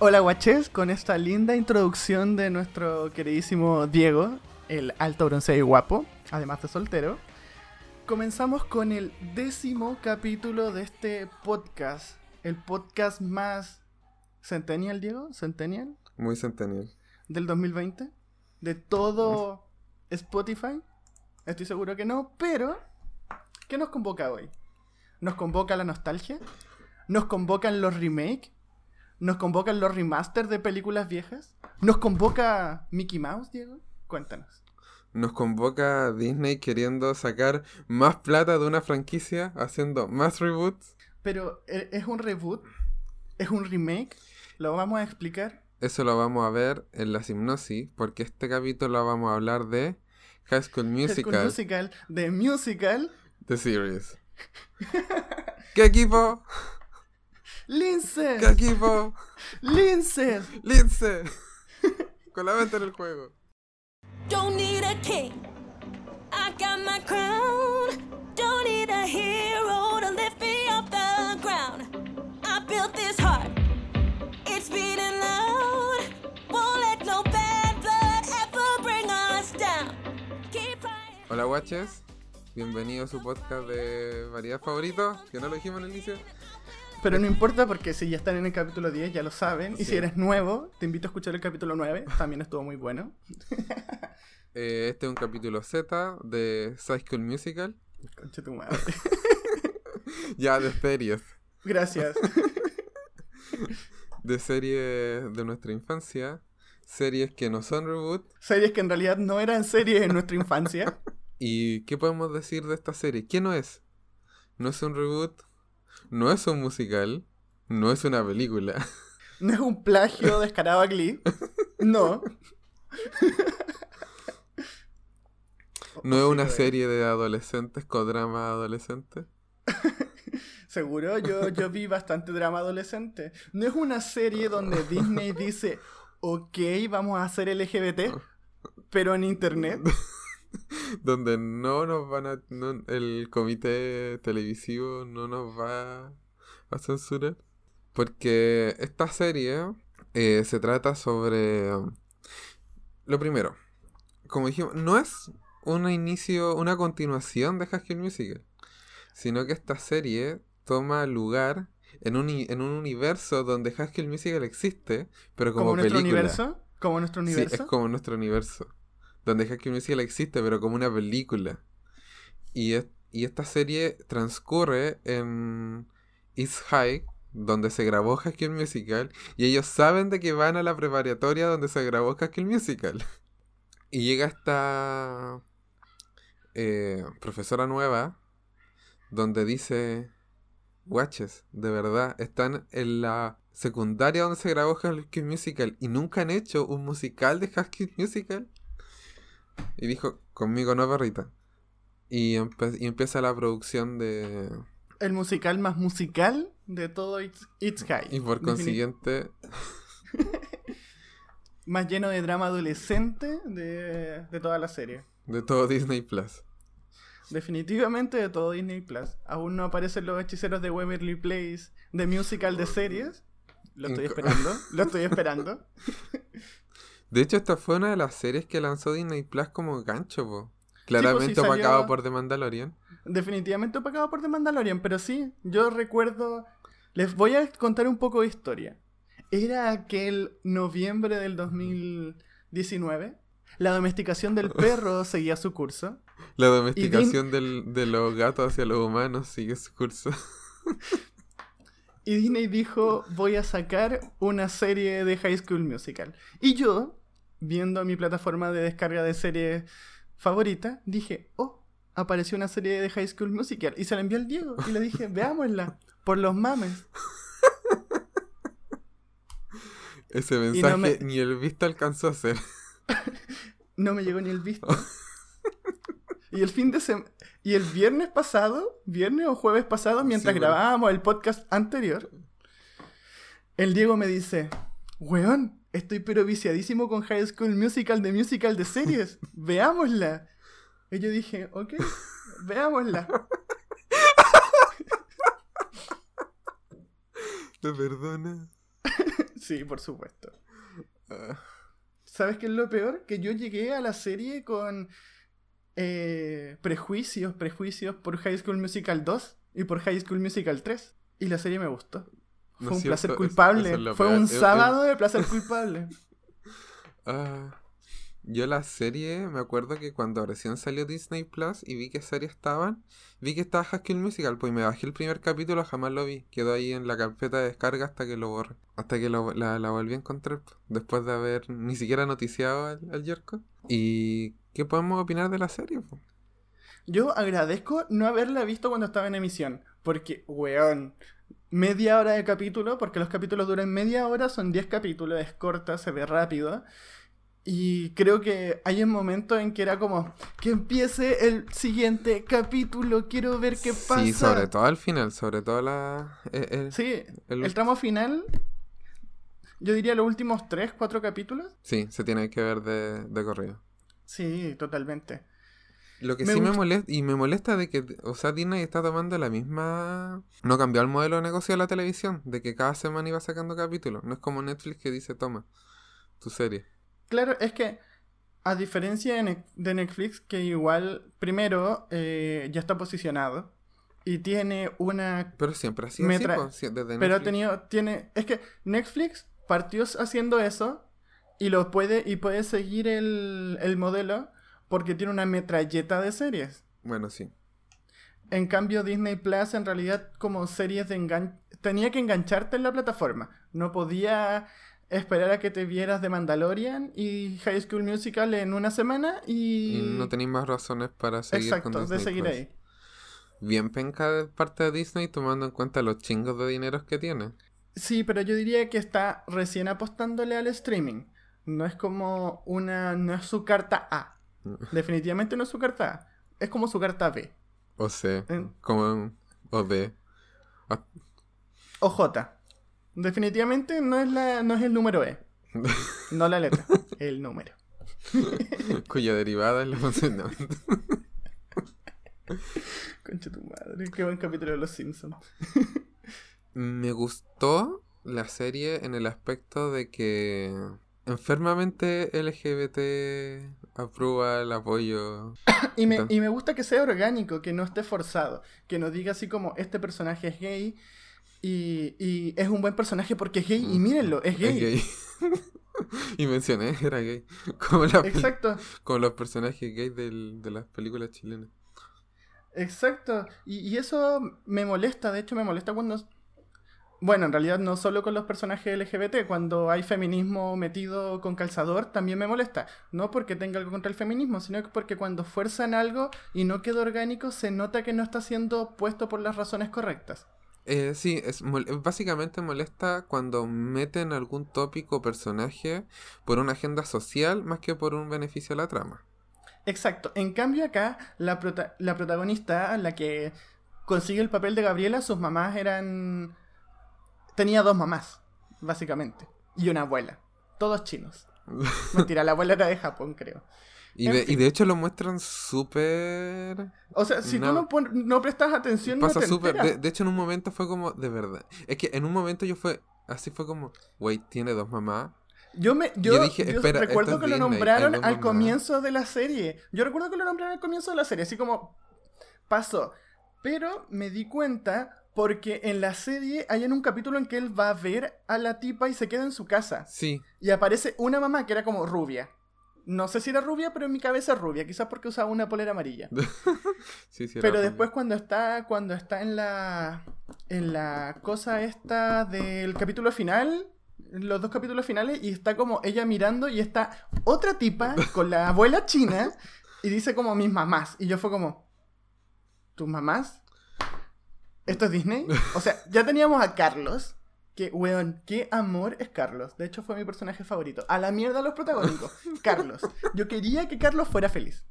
Hola guaches, con esta linda introducción de nuestro queridísimo Diego, el alto bronce y guapo, además de soltero, comenzamos con el décimo capítulo de este podcast. El podcast más centennial, Diego, centennial, Muy centennial. del 2020, de todo Spotify. Estoy seguro que no, pero ¿qué nos convoca hoy? Nos convoca la nostalgia, nos convocan los remakes, nos convocan los remasters de películas viejas, nos convoca Mickey Mouse, Diego. Cuéntanos. Nos convoca Disney queriendo sacar más plata de una franquicia, haciendo más reboots. Pero ¿e- es un reboot, es un remake, lo vamos a explicar. Eso lo vamos a ver en la hipnosis, porque este capítulo vamos a hablar de High School High Musical, School Musical, de Musical, The Series. ¿Qué equipo? Lince, ¿Qué equipo? Lince. Lince. Con la mente en el juego. Don't need a king. I got my crown. Don't need a hero to lift me off the ground. I built this heart. It's beating loud. Won't let no bad blood ever bring us down. Keep crying. Hola guaches, bienvenido a su podcast de variedad favorito, que no lo dijimos en el inicio. Pero no importa porque si ya están en el capítulo 10 ya lo saben. Y si eres nuevo, te invito a escuchar el capítulo 9. También estuvo muy bueno. Eh, este es un capítulo Z de High School Musical. Concha tu madre. Ya, de series. Gracias. De series de nuestra infancia. Series que no son reboot. Series que en realidad no eran series en nuestra infancia. ¿Y qué podemos decir de esta serie? ¿Qué no es? No es un reboot. No es un musical. No es una película. No es un plagio descarado a Glee. No. No es una serie de adolescentes con drama adolescente. Seguro, yo, yo vi bastante drama adolescente. No es una serie donde Disney dice, ok, vamos a hacer LGBT, pero en internet. Donde no nos van a. no- el comité televisivo no nos va a censurar. Porque esta serie eh, se trata sobre. um, Lo primero, como dijimos, no es un inicio, una continuación de School Musical. Sino que esta serie toma lugar en un, en un universo donde School Musical existe, pero como, Como nuestro universo. Como nuestro Sí, universo. es como nuestro universo. Donde High Musical existe, pero como una película. Y, es- y esta serie transcurre en East High, donde se grabó High Musical. Y ellos saben de que van a la preparatoria donde se grabó High Musical. Y llega esta eh, profesora nueva, donde dice, guaches, de verdad, están en la secundaria donde se grabó High Musical y nunca han hecho un musical de High Musical. Y dijo, conmigo no, perrita. Y, empe- y empieza la producción de... El musical más musical de todo It's, It's High. Y por consiguiente, Más lleno de drama adolescente de, de toda la serie. de todo Disney Plus. Definitivamente de todo Disney Plus. Aún no aparecen los hechiceros de Waverly Place de musical de series. Lo estoy esperando. Lo estoy esperando. De hecho, esta fue una de las series que lanzó Disney Plus como gancho, po. Claramente salió- opacado por The Mandalorian. Definitivamente opacado por The Mandalorian, pero sí, yo recuerdo. Les voy a contar un poco de historia. Era aquel noviembre del 2019. La domesticación del perro seguía su curso. La domesticación del- de los gatos hacia los humanos sigue su curso. Y Disney dijo, voy a sacar una serie de High School Musical. Y yo, viendo mi plataforma de descarga de series favorita, dije, oh, apareció una serie de High School Musical. Y se la envió al Diego. Y le dije, veámosla, por los mames. Ese no mensaje me- ni el visto alcanzó a hacer. No me llegó ni el visto. Y el fin de semana... Y el viernes pasado, viernes o jueves pasado, mientras Sí, grabábamos el podcast anterior, el Diego me dice, weón, estoy pero viciadísimo con High School Musical de musical de series. Veámosla. Y yo dije, ok, veámosla. ¿Te perdona? Sí, por supuesto. Ah, ¿Sabes qué es lo peor? Que yo llegué a la serie con eh, prejuicios, prejuicios por High School Musical 2 y por High School Musical 3. Y la serie me gustó. Fue un placer cierto, culpable. es Fue peor. un sábado de placer culpable. ah. Yo la serie, me acuerdo que cuando recién salió Disney Plus y vi qué series estaban, vi que estaba School Musical, pues me bajé el primer capítulo, jamás lo vi. Quedó ahí en la carpeta de descarga hasta que lo borré. Hasta que lo- la, la volví a encontrar, pues, después de haber ni siquiera noticiado al, al Yerko. ¿Y qué podemos opinar de la serie? pues? Yo agradezco no haberla visto cuando estaba en emisión. Porque, weón, media hora de capítulo, porque los capítulos duran media hora, son 10 capítulos, es corta, se ve rápido. Y creo que hay un momento en que era como, que empiece el siguiente capítulo, quiero ver qué pasa. Sí, sobre todo al final, sobre todo la... eh, eh, Sí, el- el tramo final, yo diría los últimos 3, 4 capítulos. sí, se tiene que ver de, de corrido. Sí, totalmente. Lo que Me sí me molesta, y me molesta de que, o sea, Disney está tomando la misma... No cambió el modelo de negocio de la televisión, de que cada semana iba sacando capítulos. No es como Netflix que dice, toma, tu serie. Claro, es que a diferencia de Ne- de Netflix, que igual primero eh, ya está posicionado y tiene una... Pero siempre ha sido así, si- desde Pero ha Netflix. tenido... Tiene, es que Netflix partió haciendo eso y lo puede y puede seguir el, el modelo porque tiene una metralleta de series. Bueno, sí. En cambio, Disney Plus en realidad como series de engan... tenía que engancharte en la plataforma. No podía esperar a que te vieras de Mandalorian y High School Musical en una semana y... Y no tenéis más razones para seguir Exacto, con de seguir Plus. ahí. Bien penca de parte de Disney tomando en cuenta los chingos de dineros que tiene. Sí, pero yo diría que está recién apostándole al streaming. No es como una... no es su carta A. Definitivamente no es su carta A. Es como su carta B. O C, En- como... O D. O J. Definitivamente no es, la, no es el número E. No la letra, el número. cuya derivada es la funcionamiento. Concha tu madre, qué buen capítulo de Los Simpsons. Me gustó la serie en el aspecto de que enfermamente LGBT aprueba el apoyo. Y me, y me gusta que sea orgánico, que no esté forzado, que no diga así como este personaje es gay y, y es un buen personaje porque es gay y mírenlo, es gay. y mencioné, era gay. Como, la Exacto, como los personajes gays del- de las películas chilenas. exacto. Y, y eso me molesta, de hecho me molesta cuando... Bueno, en realidad no solo con los personajes LGBT, cuando hay feminismo metido con calzador también me molesta. No porque tenga algo contra el feminismo, sino que porque cuando fuerzan algo y no queda orgánico, se nota que no está siendo puesto por las razones correctas. Eh, sí, es mol- básicamente molesta cuando meten algún tópico o personaje por una agenda social más que por un beneficio a la trama. Exacto. En cambio acá, la, prota- la protagonista, la que consigue el papel de Gabriela, sus mamás eran... Tenía dos mamás, básicamente. Y una abuela. Todos chinos. Mentira, la abuela era de Japón, creo. Y de, y fin. de hecho lo muestran súper... O sea, si No. tú no, no prestas atención, Pasa no te súper... De, de hecho en un momento fue como, de verdad. Es que en un momento yo fue... Así fue como, wait, tiene dos mamás. Yo me yo, Yo dije, yo espera, recuerdo que lo Disney, nombraron al comienzo de la serie. Yo recuerdo que lo nombraron al comienzo de la serie, así como pasó. Pero me di cuenta porque en la serie hay en un capítulo en que él va a ver a la tipa y se queda en su casa. Sí, Y aparece una mamá que era como rubia. No sé si era rubia, pero en mi cabeza es rubia, quizás porque usaba una polera amarilla. sí, sí. era Pero después cuando está cuando está en la en la cosa esta del capítulo final, los dos capítulos finales y está como ella mirando y está otra tipa con la abuela china y dice como mis mamás y yo fue como ¿tus mamás? ¿Esto es Disney? O sea, ya teníamos a Carlos que, weón, qué amor es Carlos. De hecho, fue mi personaje favorito. A la mierda los protagónicos. Carlos. Yo quería que Carlos fuera feliz.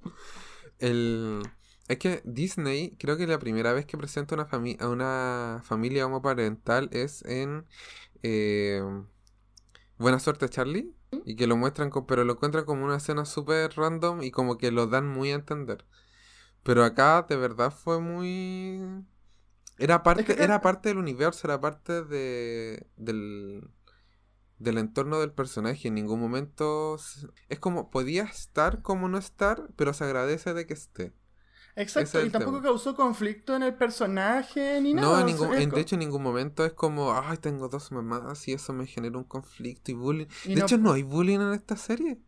El... Es que Disney, creo que la primera vez que presenta una fami- a una familia homoparental es en eh, Buena Suerte Charlie. Y que lo muestran, con, pero lo encuentran como una escena súper random y como que lo dan muy a entender. Pero acá de verdad fue muy... Era parte, era parte del universo, era parte de, del, del entorno del personaje. En ningún momento... Es como, podía estar como no estar, pero se agradece de que esté. Exacto, es y tampoco tema. causó conflicto en el personaje ni nada. No, en ningún, en- de hecho en ningún momento es como, ay, tengo dos mamás y eso me genera un conflicto y bullying. y de no- hecho no hay bullying en esta serie.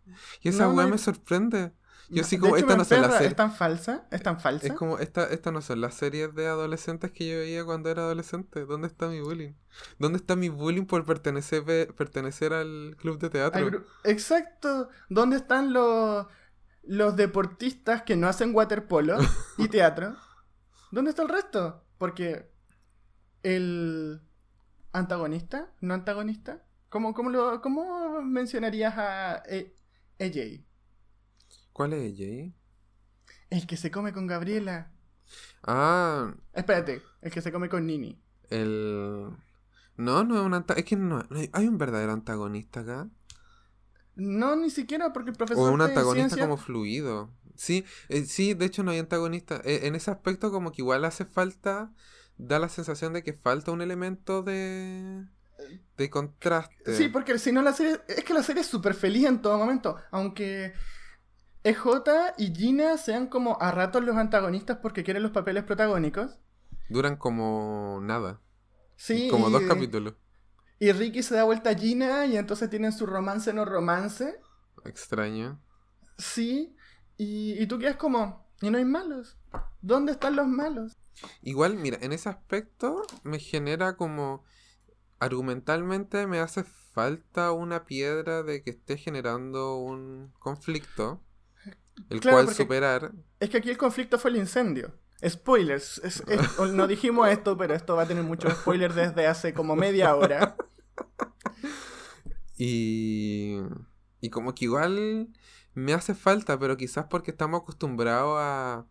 Y esa No, no weá hay- me sorprende. Yo de como, hecho, esta no son las emperra, series. Es tan falsa, es tan falsa. Es como, esta, esta no son las series de adolescentes que yo veía cuando era adolescente. ¿Dónde está mi bullying? ¿Dónde está mi bullying por pertenecer, pertenecer al club de teatro? Gru- Exacto. ¿Dónde están los, los deportistas que no hacen waterpolo y teatro? ¿Dónde está el resto? Porque el antagonista, no antagonista, ¿cómo, cómo, lo, cómo mencionarías a E- EJ? ¿Cuál es ella? ahí? El que se come con Gabriela. Ah, Espérate, el que se come con Nini. el... No, no es un antagonista. Es que no, no hay, hay un verdadero antagonista acá. No, ni siquiera porque el profesor O un antagonista ciencia- como fluido. Sí, eh, sí, de hecho no hay antagonista. Eh, en ese aspecto como que igual hace falta, da la sensación de que falta un elemento de, de contraste. Sí, porque si no la serie... Es que la serie es súper feliz en todo momento. Aunque EJ y Gina sean como a ratos los antagonistas porque quieren los papeles protagónicos. Duran como nada. Sí, como y, dos capítulos. y Ricky se da vuelta a Gina y entonces tienen su romance no romance. Extraño. Sí, y, y tú quedas como... Y no hay malos. ¿Dónde están los malos? Igual, mira, en ese aspecto me genera como... Argumentalmente me hace falta una piedra de que esté generando un conflicto. El Claro, cual superar. Es que aquí el conflicto fue el incendio. Spoilers. es- es- no dijimos esto, pero esto va a tener muchos spoilers desde hace como media hora. Y, y como que igual me hace falta, pero quizás porque estamos acostumbrados a...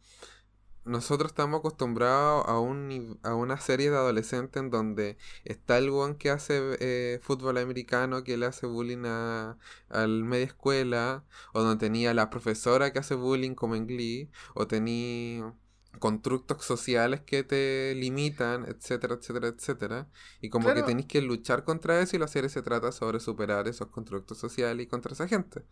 Nosotros estamos acostumbrados a, un, a una serie de adolescentes en donde está el one que hace eh, fútbol americano, que le hace bullying a, al media escuela, o donde tenía la profesora que hace bullying como en Glee, o tenía constructos sociales que te limitan, etcétera, etcétera, etcétera. Y como que tenéis que luchar contra eso y la serie se trata sobre superar esos constructos sociales y contra esa gente.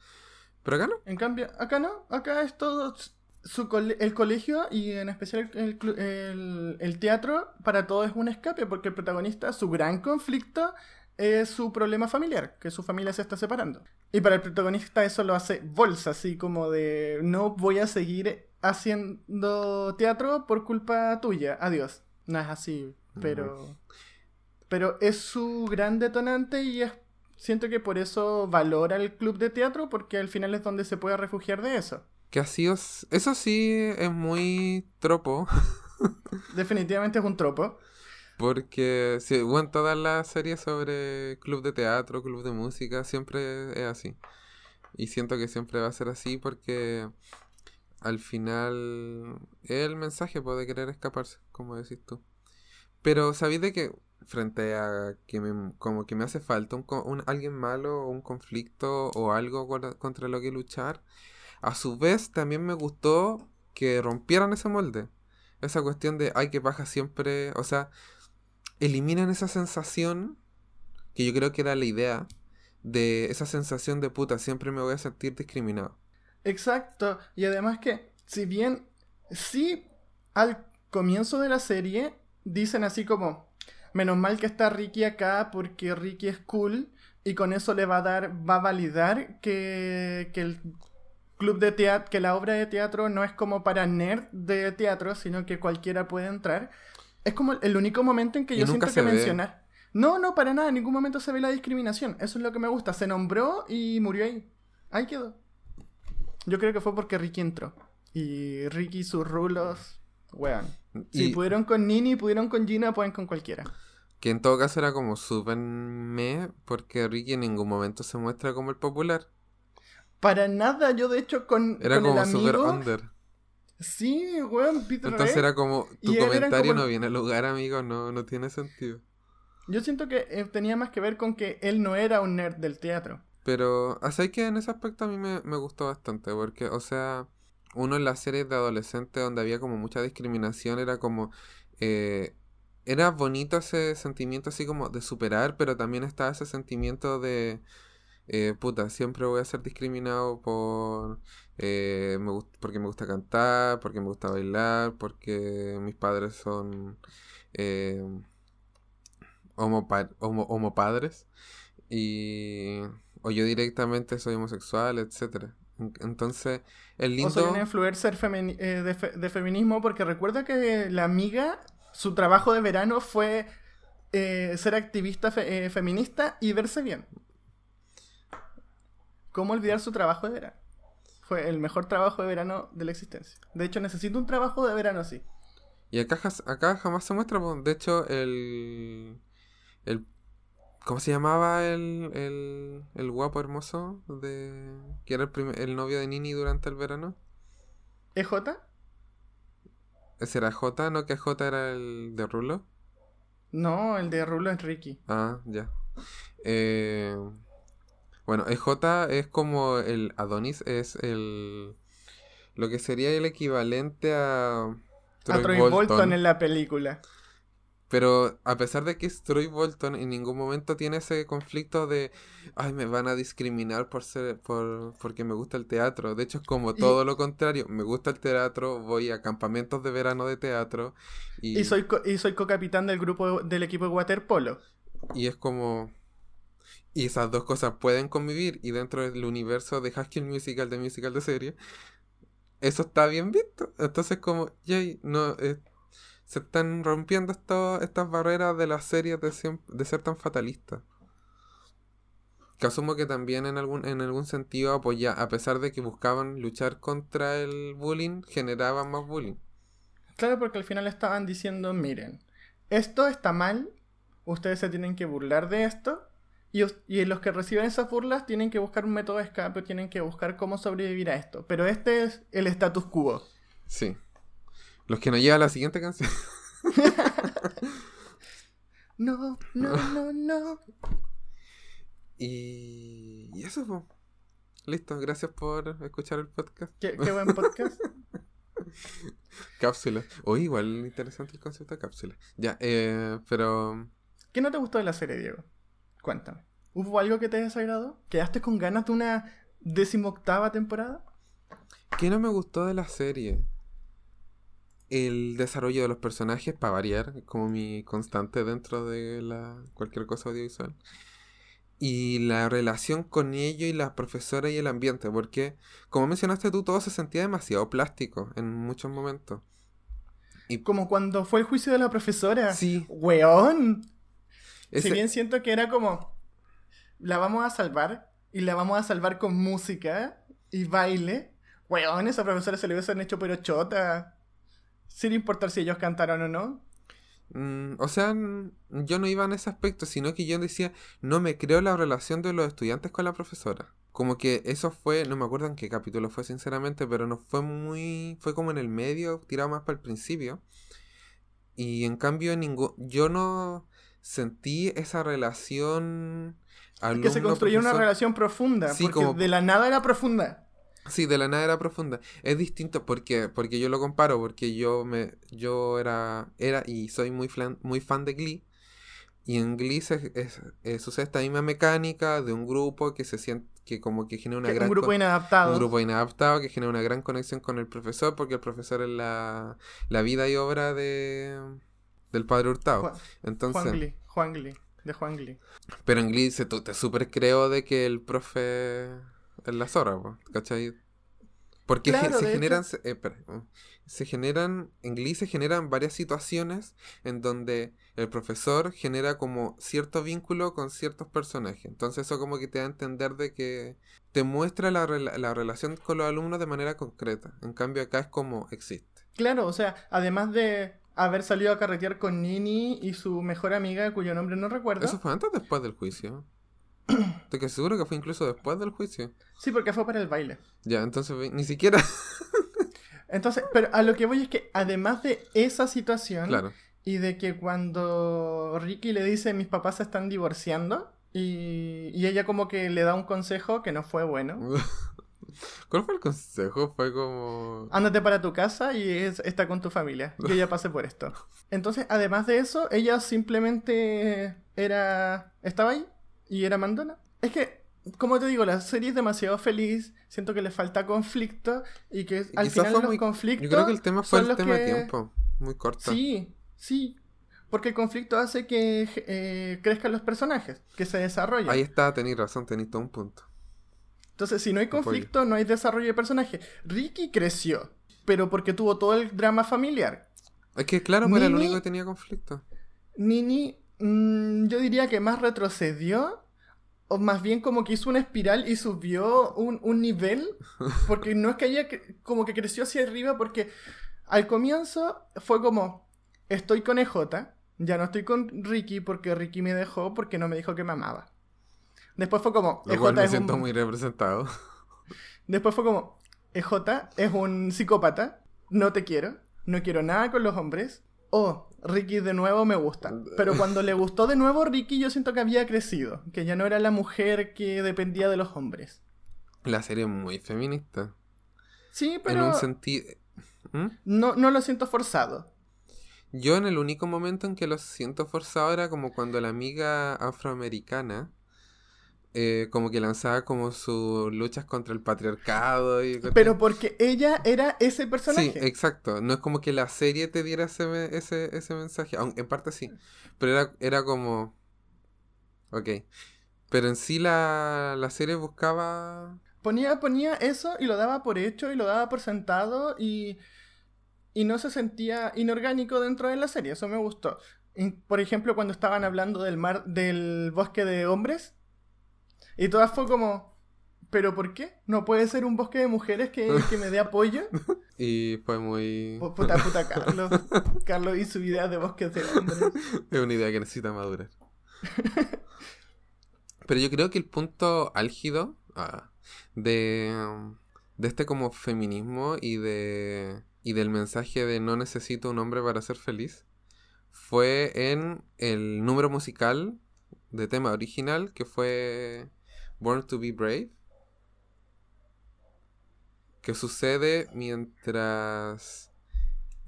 Pero acá no. En cambio, acá no, acá es todo su cole- el colegio y en especial el, el- el teatro, para todo es un escape, porque el protagonista, su gran conflicto es su problema familiar, que su familia se está separando. Y para el protagonista eso lo hace bolsa, así como de no voy a seguir haciendo teatro por culpa tuya, adiós. No es así, pero... Pero es su gran detonante y es siento que por eso valora el club de teatro, porque al final es donde se puede refugiar de eso. Que ha sido... Eso sí es muy tropo. Definitivamente es un tropo. Porque, sí, bueno, todas las series sobre club de teatro, club de música, siempre es así. Y siento que siempre va a ser así porque al final es el mensaje puede querer escaparse, como decís tú. Pero sabéis de que frente a que me, como que me hace falta un, un- alguien malo o un conflicto o algo con- contra lo que luchar, a su vez también me gustó que rompieran ese molde. Esa cuestión de, ay, que baja siempre, o sea, eliminan esa sensación, que yo creo que era la idea, de esa sensación de puta, siempre me voy a sentir discriminado. Exacto. Y además que, si bien sí al comienzo de la serie dicen así como, menos mal que está Ricky acá porque Ricky es cool y con eso le va a dar, va a validar que, que el club de teatro, que la obra de teatro no es como para nerd de teatro, sino que cualquiera puede entrar. Es como el único momento en que Y yo siento que mencionar. No, no, para nada, en ningún momento se ve la discriminación. Eso es lo que me gusta. Se nombró y murió ahí. Ahí quedó. Yo creo que fue porque Ricky entró. Y Ricky y sus rulos, weón. Si Y pudieron con Nini, pudieron con Gina, pueden con cualquiera. que en todo caso era como súper me, porque Ricky en ningún momento se muestra como el popular. Para nada, yo de hecho con, Era con como amigo... under. Sí, weón, Peter Entonces Ray. era como, tu comentario como- no viene al lugar, amigo, no, no tiene sentido. Yo siento que eh, tenía más que ver con que él no era un nerd del teatro. Pero, así que en ese aspecto a mí me, me gustó bastante, porque, o sea, uno en las series de adolescentes donde había como mucha discriminación era como, eh, era bonito ese sentimiento así como de superar, pero también estaba ese sentimiento de, eh, puta, siempre voy a ser discriminado por, eh, me porque me gusta cantar, porque me gusta bailar, porque mis padres son eh, homopa- homo- homopadres y o yo directamente soy homosexual, etcétera. En- Entonces, el O soy lindo... una influencer femini- eh, de, fe- de feminismo porque recuerda que la amiga, su trabajo de verano fue eh, ser activista fe- eh, feminista y verse bien. ¿Cómo olvidar su trabajo de verano? Fue el mejor trabajo de verano de la existencia. De hecho, necesito un trabajo de verano así. Y acá, jamás se muestra, de hecho, el, el... ¿Cómo se llamaba el, el, el guapo hermoso de que era el, primer- el novio de Nini durante el verano? ¿EJ? ¿Ese era J? ¿No que J era el de Rulo? No, el de Rulo es Ricky. Ah, ya. Eh, bueno, EJ es como el Adonis, es el... Lo que sería el equivalente a... a Troy Bolton. en la película. Pero a pesar de que es Troy Bolton, en ningún momento tiene ese conflicto de, ay, me van a discriminar por ser, por, porque me gusta el teatro. De hecho, es como Y- todo lo contrario. Me gusta el teatro, voy a campamentos de verano de teatro y, Y soy, co- y soy co-capitán del grupo del equipo de waterpolo. y es como... Y esas dos cosas pueden convivir y dentro del universo de School Musical, de musical de serie, eso está bien visto. Entonces como, yay, no, eh, se están rompiendo esto- estas barreras de las series de, ser tan fatalistas. Que asumo que también en algún, en algún sentido apoya, a pesar de que buscaban luchar contra el bullying, generaban más bullying. Claro, porque al final estaban diciendo, miren, esto está mal, ustedes se tienen que burlar de esto, y, los que reciben esas burlas tienen que buscar un método de escape, tienen que buscar cómo sobrevivir a esto. Pero este es el status quo. Sí. Los que nos lleva a la siguiente canción. No, no, no, no. Y, y eso, po. Listo, gracias por escuchar el podcast. Qué, qué buen podcast. Cápsula. Uy, igual interesante el concepto de cápsula. Ya, eh, pero... ¿Qué no te gustó de la serie, Diego? Cuéntame. ¿Hubo algo que te desagradó? ¿Quedaste con ganas de una decimoctava temporada? ¿Qué no me gustó de la serie? El desarrollo de los personajes, para variar, como mi constante dentro de la cualquier cosa audiovisual. Y la relación con ellos y la profesora y el ambiente, porque, como mencionaste tú, todo se sentía demasiado plástico en muchos momentos. Como cuando fue el juicio de la profesora. Sí, ¡Weón! Ese- Si bien siento que era como. La vamos a salvar. Y la vamos a salvar con música y baile. Weón, esa profesora se le hubiesen hecho pero chota. Sin importar si ellos cantaron o no. Mm, o sea, yo no iba en ese aspecto, sino que yo decía, no me creo la relación de los estudiantes con la profesora. Como que eso fue, no me acuerdo en qué capítulo fue sinceramente, pero no fue muy, fue como en el medio, tirado más para el principio. Y en cambio, ningún, yo no sentí esa relación que se construyó una relación profunda. Sí, porque como- de la nada era profunda. Sí, de la nada era profunda. Es distinto porque, porque yo lo comparo, porque yo me, yo era, era y soy muy fan, muy fan de Glee. Y en Glee se, es- eh, sucede esta misma mecánica de un grupo que se siente, que como que genera una Que gran un grupo inadaptado. un grupo inadaptado que genera una gran conexión con el profesor, porque el profesor es la, la vida y obra de del padre Hurtado. Juan, Entonces, Juan Glee. Juan Glee. De Juan Glee. pero en Glee se, tú- te super creo de que el profe es la zorra, ¿cachai? Porque Claro, se generan, se, eh, espera, uh, se generan, en Glee se generan varias situaciones en donde el profesor genera como cierto vínculo con ciertos personajes. Entonces eso como que te da a entender de que te muestra la, la relación con los alumnos de manera concreta. En cambio acá es como existe. Claro, o sea, además de haber salido a carretear con Nini y su mejor amiga, cuyo nombre no recuerdo. ¿Eso fue antes o después del juicio? Estoy casi seguro que fue incluso después del juicio. Sí, porque fue para el baile. Ya, entonces ni siquiera... Entonces, pero a lo que voy es que además de esa situación claro. y de que cuando Ricky le dice mis papás se están divorciando y, y ella como que le da un consejo que no fue bueno, ¿Cuál fue el consejo? Fue como... Ándate para tu casa y es- está con tu familia. Yo ya pasé por esto. Entonces, además de eso, ella simplemente era. estaba ahí y era mandona. Es que, como te digo, la serie es demasiado feliz. Siento que le falta conflicto y que al Quizás final los muy- conflictos. Yo creo que el tema fue el tema de tiempo. Muy corto. Sí, sí. Porque el conflicto hace que eh, crezcan los personajes, que se desarrollen. Ahí está, tenéis razón, tenéis todo un punto. Entonces, si no hay Apoyo. conflicto, no hay desarrollo de personaje. Ricky creció, pero porque tuvo todo el drama familiar. Es que claro, pues era el único que tenía conflicto. Nini, mm, yo diría que más retrocedió, o más bien como que hizo una espiral y subió un, un nivel, porque no es que haya, como que creció hacia arriba, porque al comienzo fue como, estoy con EJ, ya no estoy con Ricky porque Ricky me dejó porque no me dijo que me amaba. Después fue como, Lo cual me EJ es siento un... muy representado. Después fue como, EJ es un psicópata, no te quiero, no quiero nada con los hombres. Oh, Ricky de nuevo me gusta. Pero cuando le gustó de nuevo Ricky, yo siento que había crecido, que ya no era la mujer que dependía de los hombres. La serie es muy feminista. Sí, En pero un sentido... ¿Mm? no, no lo siento forzado. Yo en el único momento en que lo siento forzado era como cuando la amiga afroamericana eh, como que lanzaba como sus luchas contra el patriarcado y Pero porque ella era ese Sí, personaje. exacto. No es como que la serie te diera ese, ese, ese mensaje. Aunque en parte sí. Pero era, era como... Ok. Pero en sí la, la serie buscaba... Ponía, ponía eso y lo daba por hecho y lo daba por sentado y, y no se sentía inorgánico dentro de la serie. Eso me gustó. Y, por ejemplo, cuando estaban hablando del mar, del bosque de hombres, y todas fue como, ¿pero por qué? ¿No puede ser un bosque de mujeres que, que me dé apoyo? Y fue muy... Pu- Puta, puta, Carlos. Carlos y su idea de bosques de hombres. Es una idea que necesita madurar. Pero yo creo que el punto álgido ah, de, de este como feminismo y de y del mensaje de no necesito un hombre para ser feliz fue en el número musical de tema original que fue Born to be Brave que sucede mientras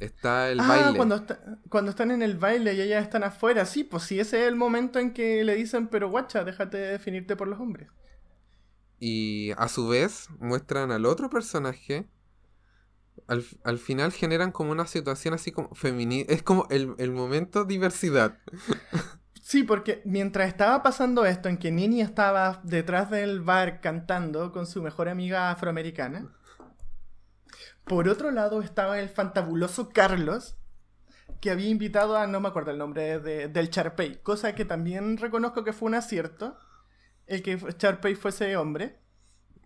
está el ah, baile. Cuando, está- cuando están en el baile y ellas están afuera. Sí, pues sí, ese es el momento en que le dicen, pero guacha, déjate de definirte por los hombres. Y a su vez muestran al otro personaje. Al, al final generan como una situación así como feminista. Es como el, el momento diversidad. Sí, porque mientras estaba pasando esto, en que Nini estaba detrás del bar cantando con su mejor amiga afroamericana, por otro lado estaba el fantabuloso Carlos, que había invitado a, no me acuerdo el nombre de- del Charpey, cosa que también reconozco que fue un acierto, el que Charpey fuese hombre.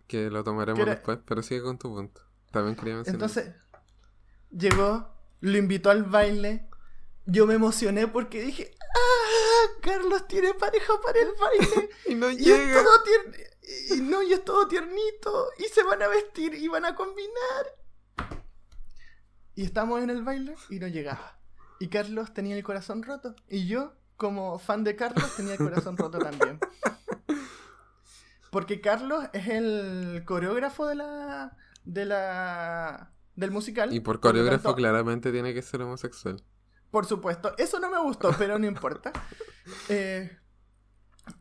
Que lo tomaremos Que era- después, pero sigue con tu punto. También quería mencionar. Entonces, llegó, lo invitó al baile. Yo me emocioné porque dije, ¡ah! Carlos tiene pareja para el baile. y no y es llega. todo tiernito. Y no, y es todo tiernito. Y se van a vestir y van a combinar. Y estamos en el baile y no llegaba. Y Carlos tenía el corazón roto. Y yo, como fan de Carlos, tenía el corazón roto también. Porque Carlos es el coreógrafo de la. de la. del musical. Y por coreógrafo tanto, claramente tiene que ser homosexual. Por supuesto. Eso no me gustó, pero no importa. Eh,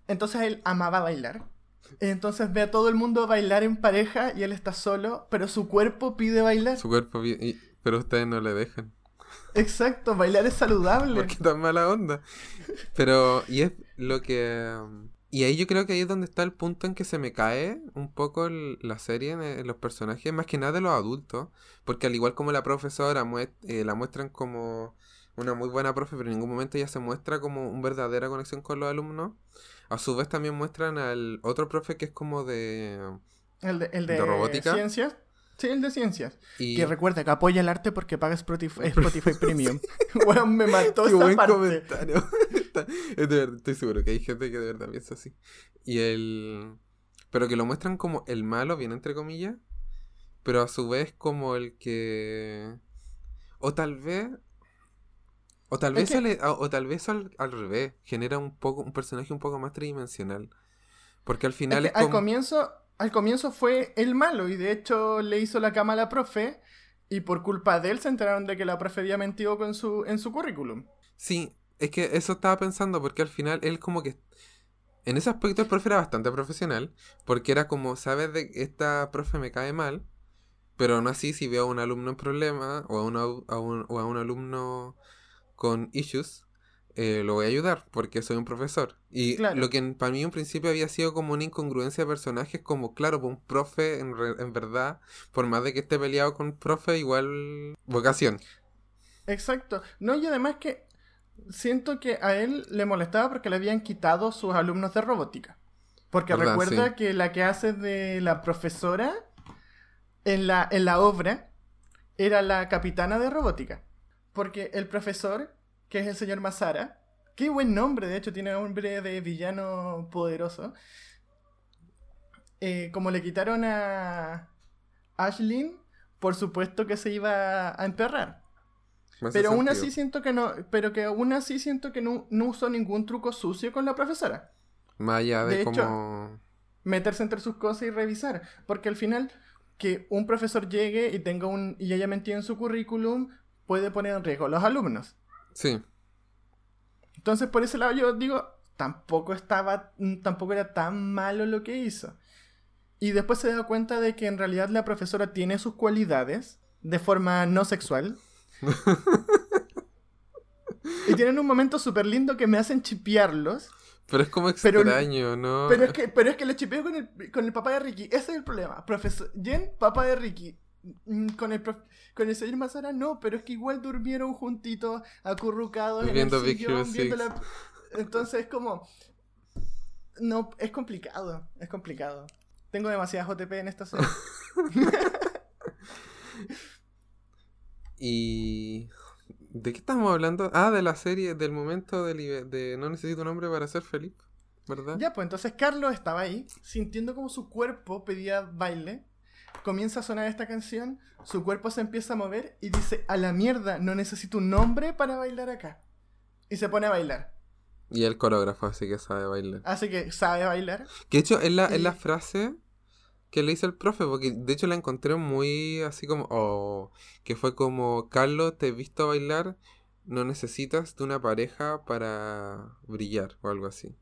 entonces él amaba bailar. Entonces ve a todo el mundo bailar en pareja y él está solo, pero su cuerpo pide bailar. Su cuerpo bien. y- pero ustedes no le dejan. Exacto, bailar es saludable. ¿Por qué tan mala onda? Pero, y es lo que... Y ahí yo creo que ahí es donde está el punto en que se me cae un poco el- la serie en, en los personajes, más que nada de los adultos, porque al igual como la profesora mue- eh, la muestran como una muy buena profe, pero en ningún momento ella se muestra como una verdadera conexión con los alumnos. A su vez también muestran al otro profe que es como de... El de, el de ¿De robótica? ciencias. Sí, el de ciencias. Y... Que recuerda que apoya el arte porque paga Spotify, Spotify Premium. Weón, me mató Qué buen parte. comentario. Está- es de verdad, estoy seguro que hay gente que de verdad piensa así. Y el. Pero que lo muestran como el malo, bien entre comillas. Pero a su vez como el que. O tal vez. O tal vez, al, o, o tal vez al, al revés. Genera un poco un personaje un poco más tridimensional. Porque al Es final que es, al comienzo, al comienzo fue el malo y de hecho le hizo la cama a la profe y por culpa de él se enteraron de que la profe había mentido con su, en su currículum. Sí, es que eso estaba pensando porque al final él como que... En ese aspecto el profe era bastante profesional porque era como, sabes, de que esta profe me cae mal, pero aún así si veo a un alumno en problema o a, una- a un, o a un alumno con issues, eh, lo voy a ayudar porque soy un profesor. Y Claro. lo que para mí en principio había sido como una incongruencia de personajes, como claro, pues un profe en, re- en verdad, por más de que esté peleado con un profe, igual vocación. Exacto. No, y además que siento que a él le molestaba porque le habían quitado sus alumnos de robótica. Porque ¿Verdad? recuerda Sí. que la que hace de la profesora en la, en la obra era la capitana de robótica. Porque el profesor, que es el señor Masara, qué buen nombre, de hecho, tiene nombre de villano poderoso. eh, como le quitaron a Ashlyn, por supuesto que se iba a emperrar. Pero aún sentido. así siento que no, pero que aún así siento que no, no usó ningún truco sucio con la profesora. Más allá de, de hecho- como... Meterse entre sus cosas y revisar. Porque al final, que un profesor llegue y tenga un. y haya mentido en su currículum, puede poner en riesgo a los alumnos. Sí, Entonces, por ese lado, yo digo, tampoco estaba. mm, tampoco era tan malo lo que hizo. Y después se da cuenta de que en realidad la profesora tiene sus cualidades de forma no sexual. y tienen un momento súper lindo que me hacen chipearlos. pero es como Pero- extraño, ¿no? Pero es que, pero es que lo chipeo con el, con el papá de Ricky. Ese es el problema. Profesor Jen, papá de Ricky. Mm, Con el, con el señor Mazara no, pero es que igual durmieron juntitos, acurrucados en Viendo el Big sillón, Hero viendo 6. la- Entonces es como... No, es complicado, es complicado. Tengo demasiadas OTP en esta serie. Y... ¿De qué estamos hablando? Ah, de la serie, del momento de, de No necesito un hombre para ser feliz, ¿verdad? ya, pues entonces Carlos estaba ahí, sintiendo como su cuerpo pedía baile. Comienza a sonar esta canción, su cuerpo se empieza a mover y dice, a la mierda, no necesito un nombre para bailar acá. Y se pone a bailar. Y el coreógrafo, así que sabe bailar. Así que sabe bailar. Que de hecho es la, es la frase que le hizo el profe, porque de hecho la encontré muy así como, oh, que fue como, Carlos, te he visto bailar, no necesitas de una pareja para brillar o algo así.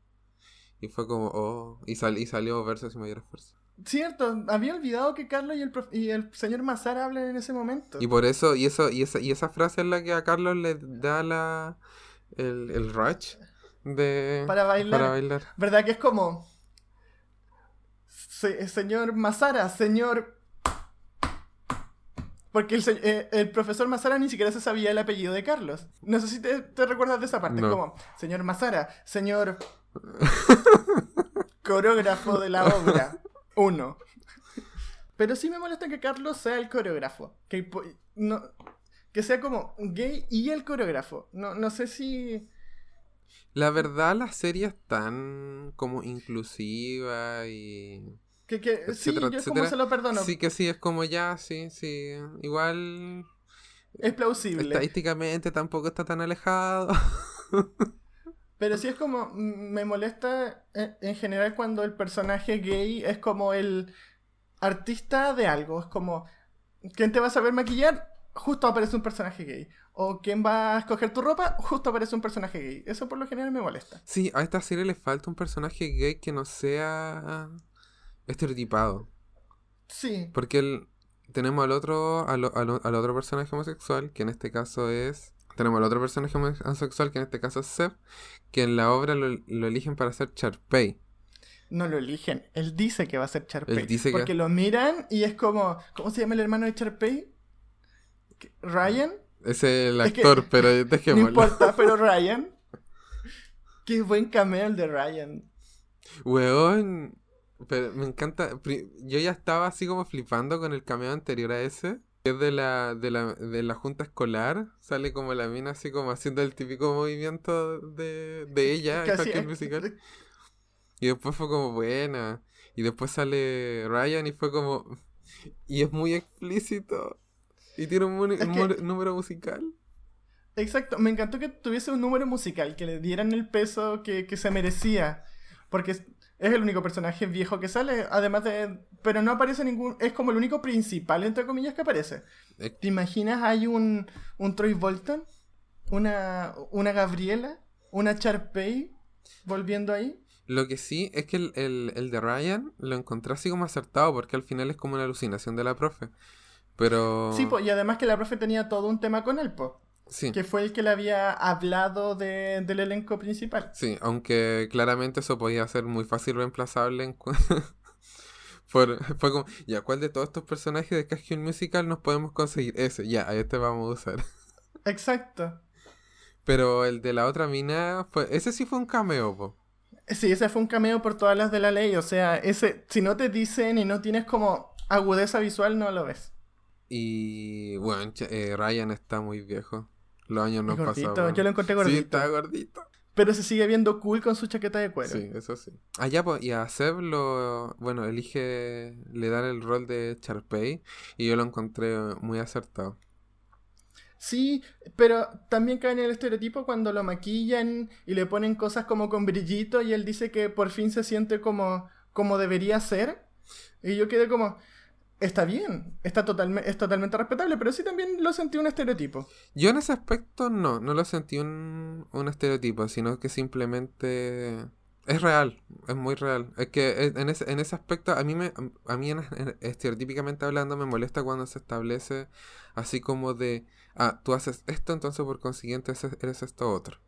Y fue como, oh, y, sal- y salió versos y mayor esfuerzo. Cierto, había olvidado que Carlos y el, y el señor Mazar hablan en ese momento. Y por eso, y eso, y esa, y esa frase es la que a Carlos le da la el, el rush de Para bailar. para bailar. ¿Verdad que es como... Se- señor Mazara, señor... Porque el, eh, el profesor Mazara ni siquiera se sabía el apellido de Carlos. No sé si te, te recuerdas de esa parte. No. Como, señor Mazara, señor... coreógrafo de la obra. Uno. Pero sí me molesta que Carlos sea el coreógrafo. Que, no, que sea como gay y el coreógrafo. No, no sé si... La verdad, la serie es tan como inclusiva y Que, que, sí, Etcétera, yo etcétera. como se lo perdono. sí que sí es como ya, sí, sí, igual Es plausible. estadísticamente tampoco está tan alejado. Pero sí es como, mm, me molesta eh, en general cuando el personaje gay es como el artista de algo. Es como, ¿quién te va a saber maquillar? Justo aparece un personaje gay. O ¿quién va a escoger tu ropa? Justo aparece un personaje gay. Eso por lo general me molesta. Sí, a esta serie le falta un personaje gay que no sea estereotipado. Sí, Porque el, tenemos al otro, al, al otro personaje homosexual, que en este caso es... Tenemos al otro personaje homosexual, que en este caso es Seb, que en la obra lo, lo eligen para ser Charpey. no lo eligen. Él dice que va a ser Charpey. Él dice que- Porque lo miran y es como, ¿cómo se llama el hermano de Charpey? ¿Qué- ¿Ryan? Es el Es que- actor, pero No dejémoslo. importa, pero Ryan. Qué buen cameo el de Ryan. Weón, pero me encanta. Yo ya estaba así como flipando con el cameo anterior a ese. Es de la, de la, de la junta escolar. Sale como la mina así como haciendo el típico movimiento de, de ella en School Musical. Y después fue como buena. Y después sale Ryan y fue como. Y es muy explícito. Y tiene un, Es que- número musical. Exacto, me encantó que tuviese un número musical, que le dieran el peso que, que se merecía. Porque Es el único personaje viejo que sale, además de... Pero no aparece ningún... Es como el único principal, entre comillas, que aparece. Eh, ¿Te imaginas hay un, un Troy Bolton? Una, una Gabriela? ¿Una Charpey? Volviendo ahí. Lo que sí es que el, el, el de Ryan lo encontré así como acertado porque al final es como una alucinación de la profe. Pero... Sí, po, y además que la profe tenía todo un tema con él, po, Sí. que fue el que le había hablado de- del elenco principal. Sí, aunque claramente eso podía ser muy fácil reemplazable en cu- Por- fue como, ya, ¿cuál de todos estos personajes de Castle Musical nos podemos conseguir? Ese, ya, a este vamos a usar. Exacto. Pero el de la otra mina, fue, ese sí fue un cameo, po. Sí, ese fue un cameo por todas las de la ley. O sea, ese, si no te dicen y no tienes como agudeza visual, no lo ves. Y bueno, eh, Ryan está muy viejo. Los años no gordito, pasaban. yo lo encontré Sí, gordito. está gordito. Pero se sigue viendo cool con su chaqueta de cuero. Sí, eso sí. Ah, ya, pues, y a Seb lo, bueno, elige, le dan el rol de Charpey y yo lo encontré muy acertado. Sí, pero también cae en el estereotipo cuando lo maquillan y le ponen cosas como con brillito y él dice que por fin se siente como, como debería ser. Y yo quedé como, está bien, está totalme- es totalmente respetable, pero sí también lo sentí un estereotipo. Yo en ese aspecto no, no lo sentí un, un estereotipo, sino que simplemente es real, es muy real. Es que e- en ese, en ese aspecto a mí, me, a mí en- en- estereotípicamente hablando me molesta cuando se establece así como de, ah, tú haces esto, entonces por consiguiente eres esto otro.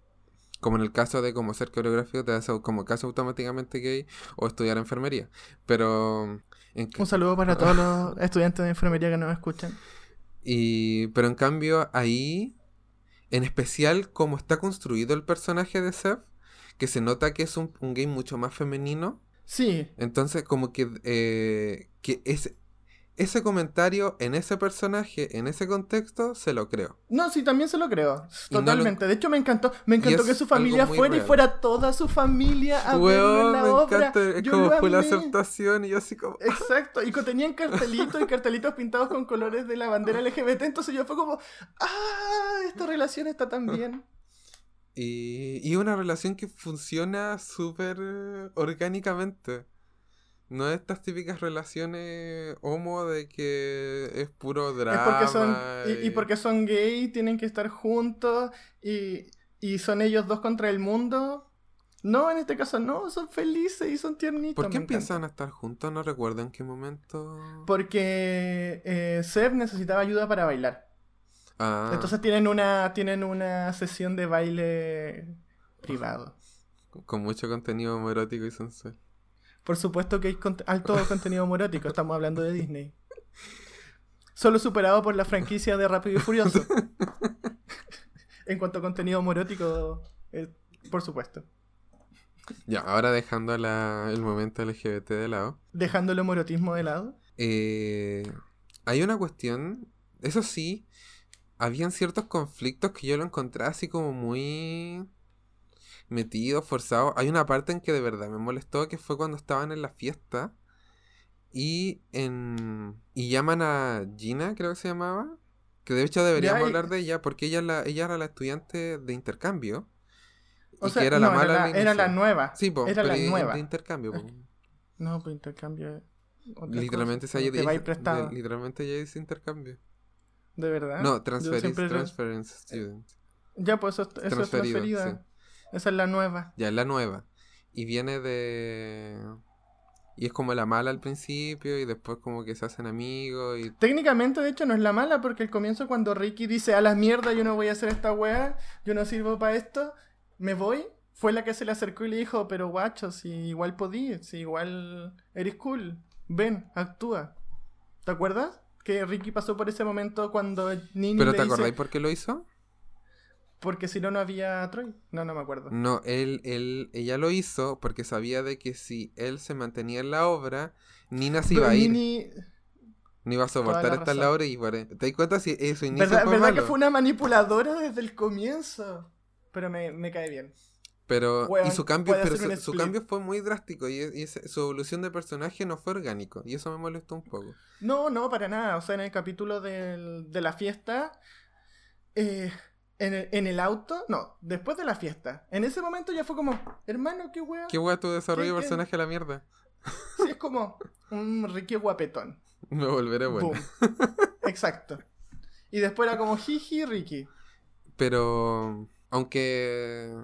Como en el caso de como ser coreográfico, te hace como caso automáticamente gay o estudiar enfermería. Pero... Un saludo para todos los estudiantes de enfermería que nos escuchan. Y, pero en cambio, ahí, en especial como está construido el personaje de Seth, que se nota que es un, un gay mucho más femenino, Sí, entonces como que, eh, que ese, ese comentario en ese personaje, en ese contexto, se lo creo. no, sí, también se lo creo. Y no lo Totalmente. De hecho, me encantó. Me encantó que su familia fuera y fuera toda su familia a verlo en la me obra. encanta, es Yo como fue la aceptación y yo así como... Exacto, y tenían cartelitos y cartelitos pintados con colores de la bandera LGBT, entonces yo fue como, ah, esta relación está tan bien. Y, y una relación que funciona súper eh, orgánicamente. No estas típicas relaciones homo de que es puro Es drama. porque son, y, y porque son gay, tienen que estar juntos, y, y son ellos dos contra el mundo. No, en este caso no, son felices y son tiernitos. ¿Por qué empiezan a estar juntos? No recuerdo en qué momento. Porque eh, Seb necesitaba ayuda para bailar. Ah, Entonces tienen una, tienen una sesión de baile privado. con mucho contenido homoerótico y sensual. Por supuesto que hay cont- alto contenido morótico, estamos hablando de Disney. Solo superado por la franquicia de Rápido y Furioso. en cuanto a contenido morótico, eh, por supuesto. Ya, ahora dejando la- el momento LGBT de lado. Dejando el morotismo de lado. Eh, hay una cuestión, eso sí, habían ciertos conflictos que yo lo encontré así como muy metido, forzado. Hay una parte en que de verdad me molestó que fue cuando estaban en la fiesta y en y llaman a Gina, creo que se llamaba, que de hecho deberíamos Ya, hablar de ella porque ella la ella era la estudiante de intercambio. O y sea, que era no, la mala era, la, era la inicio. nueva. Sí, po, era la nueva. de intercambio. po. No, pues intercambio. Literalmente cosa, se haya te va a ir dice- prestado. de- literalmente ella dice intercambio. ¿De verdad? No, transference student. Ya, pues eso, eso es transferida. sí. Esa es la nueva. Ya, la nueva. Y viene de... Y es como la mala al principio y después como que se hacen amigos y... Técnicamente, de hecho, no es la mala, porque el comienzo cuando Ricky dice a las mierdas, yo no voy a hacer esta weá, yo no sirvo para esto, me voy, fue la que se le acercó y le dijo, pero guacho, si igual podí, si igual eres cool, ven, actúa. ¿Te acuerdas? Que Ricky pasó por ese momento cuando Nini ¿Pero le te dice, acordáis por qué lo hizo? Porque si no, no había Troy. No, no me acuerdo. No, él, él, ella lo hizo porque sabía de que si él se mantenía en la obra, Nina se iba Pero a ir. Nini- No iba a soportar estar en la obra y bueno, ¿te das cuenta si eso inicio ¿Verdad, fue verdad que fue una manipuladora desde el comienzo? Pero me, me cae bien. Pero, y su cambio, pero su, cambio fue muy drástico y, y su evolución de personaje no fue orgánico. Y eso me molestó un poco. No, no, para nada. O sea, en el capítulo del- de la fiesta, eh, en el, en el auto, no, después de la fiesta. En ese momento ya fue como, hermano, qué wea. Qué wea tu desarrollo de personaje a la mierda. Sí, es como un Ricky guapetón. Me volveré bueno. Boom. Exacto. Y después era como jiji Ricky. Pero, aunque...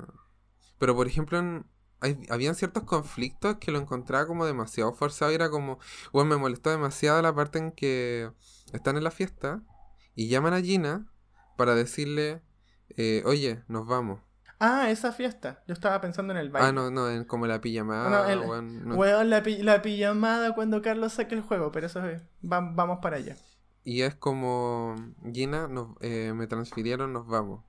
Pero, por ejemplo, en- hay- habían ciertos conflictos que lo encontraba como demasiado forzado y era como, bueno, me molestó demasiado la parte en que están en la fiesta y llaman a Gina para decirle, eh, oye, nos vamos. Ah, esa fiesta. Yo estaba pensando en el baile. Ah, no, no, en como la pijamada, No, el- weón, no. Weón, la, pi- la pijamada cuando Carlos saque el juego, pero eso es. va- vamos para allá. Y es como, Gina, nos, eh, me transfirieron, nos vamos.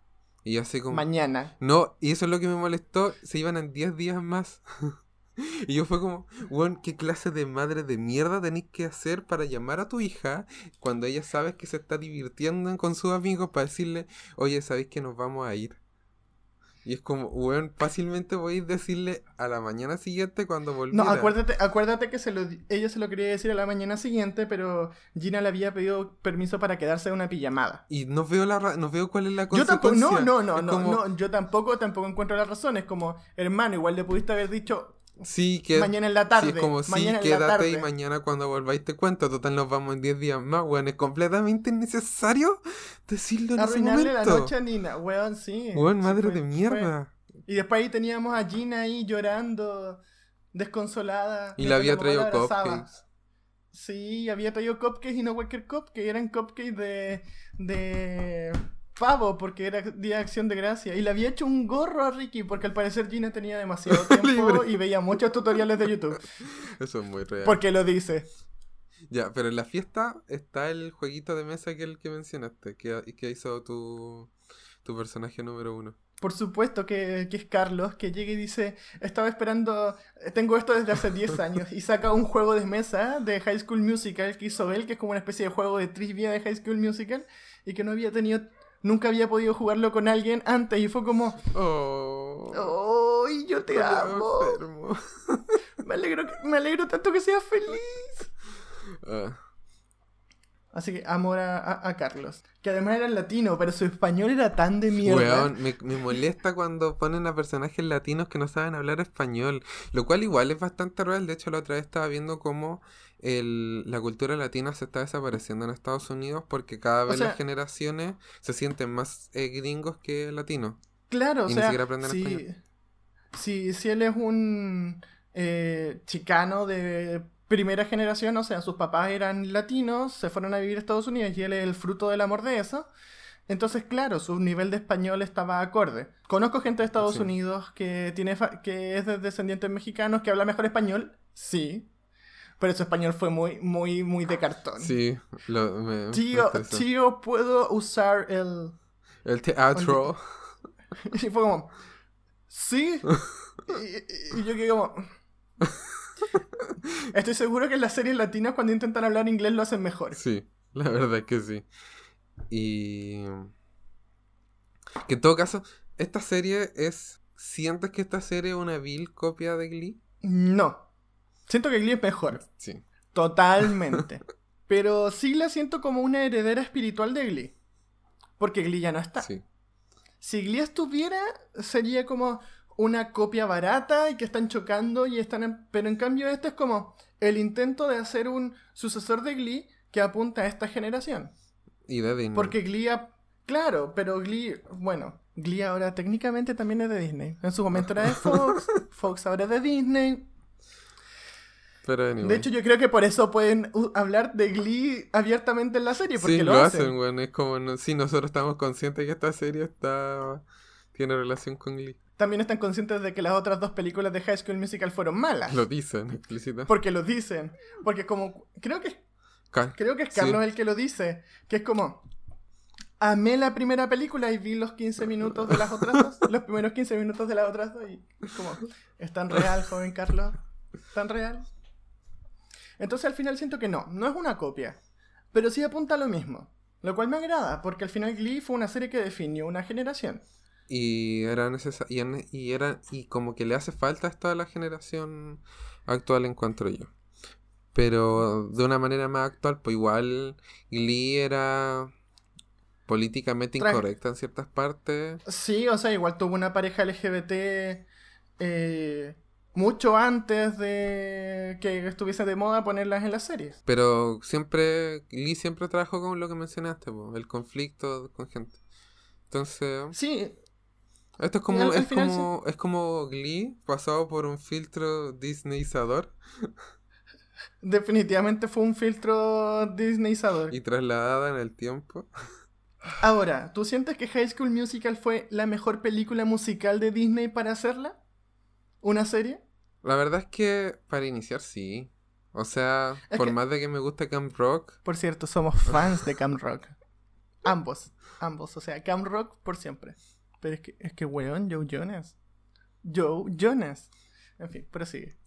Y yo así como... Mañana. No, y eso es lo que me molestó, se iban en 10 días más. y yo fue como, weón, ¿qué clase de madre de mierda tenéis que hacer para llamar a tu hija cuando ella sabe que se está divirtiendo con sus amigos para decirle, oye, ¿sabéis que nos vamos a ir? Y es como, weón, fácilmente podéis decirle a la mañana siguiente cuando volviera. No, acuérdate, acuérdate que se lo, di- ella se lo quería decir a la mañana siguiente, pero Gina le había pedido permiso para quedarse en una pijamada. Y no veo la no veo cuál es la Yo tampoco, consecuencia. no, no, no, no, como, no, yo tampoco, tampoco encuentro las razones. Como, hermano, igual le pudiste haber dicho Sí, que mañana en la tarde. Sí, es como, sí, mañana la quédate y mañana cuando volváis te cuento. Total, nos vamos en 10 días más, weón. Es completamente innecesario decirlo en ese Arruinarle la momento. noche a Nina, weón, sí. Weón, Sí, madre fue- de fue- mierda. Y después ahí teníamos a Gina ahí llorando, desconsolada. Y había la la traído cupcakes. Sí, había traído cupcakes y no cualquier cupcake, eran cupcakes de, de pavo, porque era Día de Acción de Gracia. Y le había hecho un gorro a Ricky, porque al parecer Gina tenía demasiado tiempo y veía muchos tutoriales de YouTube. Eso es muy real. Porque lo dice. Ya, pero en la fiesta está el jueguito de mesa que el que mencionaste, que, que hizo tu, tu personaje número uno. Por supuesto que, que es Carlos, que llega y dice, estaba esperando, tengo esto desde hace 10 años, y saca un juego de mesa de High School Musical que hizo él, que es como una especie de juego de trivia de High School Musical, y que no había tenido, nunca había podido jugarlo con alguien antes, y fue como, Oh, ¡ay, yo te amo! Me alegro, que- me alegro tanto que seas feliz. Ah, Así que amor a, a- a Carlos, que además era latino, pero su español era tan de mierda. Weón, me, me molesta cuando ponen a personajes latinos que no saben hablar español. Lo cual igual es bastante real. De hecho, la otra vez estaba viendo cómo el- la cultura latina se está desapareciendo en Estados Unidos porque cada vez sea- las generaciones se sienten más eh, gringos que latinos. Claro, o Y ni sea, siquiera aprenden si, español. si, si él es un eh, chicano de primera generación, o sea, sus papás eran latinos, se fueron a vivir a Estados Unidos y él es el fruto del amor de eso. Entonces, claro, su nivel de español estaba acorde. Conozco gente de Estados Sí. Unidos que, tiene que es de descendientes mexicanos que habla mejor español, sí. Pero su español fue muy, muy, muy de cartón. Sí, lo, me, Tío, tío, puedo usar el... El teatro. Y fue como, sí. Y, y- y yo quedé como... Estoy seguro que en las series latinas cuando intentan hablar inglés lo hacen mejor. Sí, la verdad es que sí. Y. Que en todo caso, esta serie es. ¿Sientes que esta serie es una vil copia de Glee? No. Siento que Glee es mejor. Sí. Totalmente. Pero sí la siento como una heredera espiritual de Glee. Porque Glee ya no está. Sí. Si Glee estuviera, sería como una copia barata y que están chocando y están... en- Pero en cambio este es como el intento de hacer un sucesor de Glee que apunta a esta generación. Y de Disney. Porque Glee... ha- Claro, pero Glee... Bueno, Glee ahora técnicamente también es de Disney. En su momento era de Fox. Fox ahora es de Disney. Pero anyway. De hecho, yo creo que por eso pueden hablar de Glee abiertamente en la serie. Porque sí, lo, lo hacen. hacen. Es como. No, sí, nosotros estamos conscientes que esta serie está. Tiene relación con Glee. También están conscientes de que las otras dos películas de High School Musical fueron malas. Lo dicen explícita. Porque lo dicen. Porque como... Creo que, creo que es Sí. Carlos el que lo dice. Que es como... Amé la primera película y vi los 15 minutos de las otras dos. los primeros 15 minutos de las otras dos. Y es como... Es tan real, joven Carlos. Tan real. Entonces al final siento que no. No es una copia. Pero sí apunta a lo mismo. Lo cual me agrada. Porque al final Glee fue una serie que definió una generación. Y era necesario. Y, en- y era. Y como que le hace falta esto a la generación actual, encuentro yo. Pero de una manera más actual, pues igual Glee era. políticamente incorrecta en ciertas partes. Sí, o sea, igual tuvo una pareja LGBT eh, mucho antes de que estuviese de moda ponerlas en las series. Pero siempre, Lee siempre trabajó con lo que mencionaste, po, el conflicto con gente. Entonces, Sí, esto es como, es como, es como Glee pasado por un filtro Disneyizador definitivamente fue un filtro Disneyzador. y trasladada en el tiempo. Ahora, ¿tú sientes que High School Musical fue la mejor película musical de Disney para hacerla? ¿Una serie? La verdad es que para iniciar sí. O sea, Es por que- más de que me guste Camp Rock, Por cierto, somos fans de Camp Rock. Ambos, ambos. O sea, Camp Rock por siempre. Pero es que, es que weón, Joe Jonas. Joe Jonas. En fin, prosigue.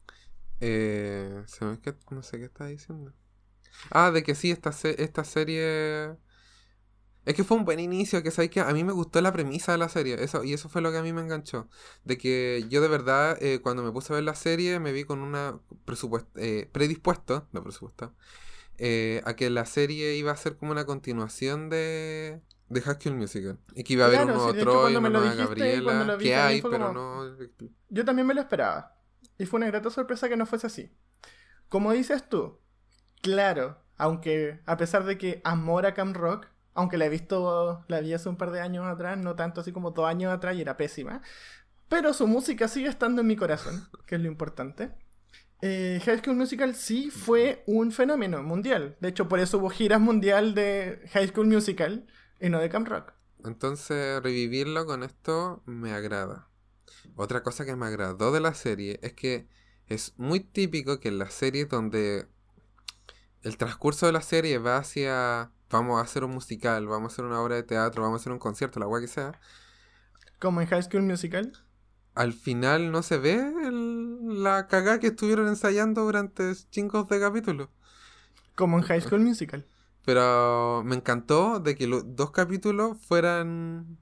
eh, se me no sé qué está diciendo. Ah, de que sí, esta, se- esta serie... Es que fue un buen inicio, que sabéis que a mí me gustó la premisa de la serie, eso, y eso fue lo que a mí me enganchó. De que yo de verdad, eh, cuando me puse a ver la serie, me vi con una presupuest- eh, predispuesto, no presupuesto, eh, a que la serie iba a ser como una continuación de, de School Musical. Y que iba a haber Claro, un nuevo Troy, una nueva Gabriela, vi que hay, pero como- no... Yo también me lo esperaba. Y fue una grata sorpresa que no fuese así. Como dices tú, claro, aunque a pesar de que amor a Camp Rock, aunque la he visto, la vi hace un par de años atrás, no tanto así como dos años atrás y era pésima, pero su música sigue estando en mi corazón, que es lo importante. Eh, High School Musical sí fue un fenómeno mundial. De hecho, por eso hubo giras mundial de High School Musical y no de Camp Rock. Entonces, revivirlo con esto me agrada. Otra cosa que me agradó de la serie es que es muy típico que en las series donde el transcurso de la serie va hacia vamos a hacer un musical, vamos a hacer una obra de teatro, vamos a hacer un concierto, la guay que sea, Como en High School Musical. Al final no se ve el- la cagada que estuvieron ensayando durante chingos de capítulos. Como en High School Musical. Pero me encantó de que los dos capítulos fueran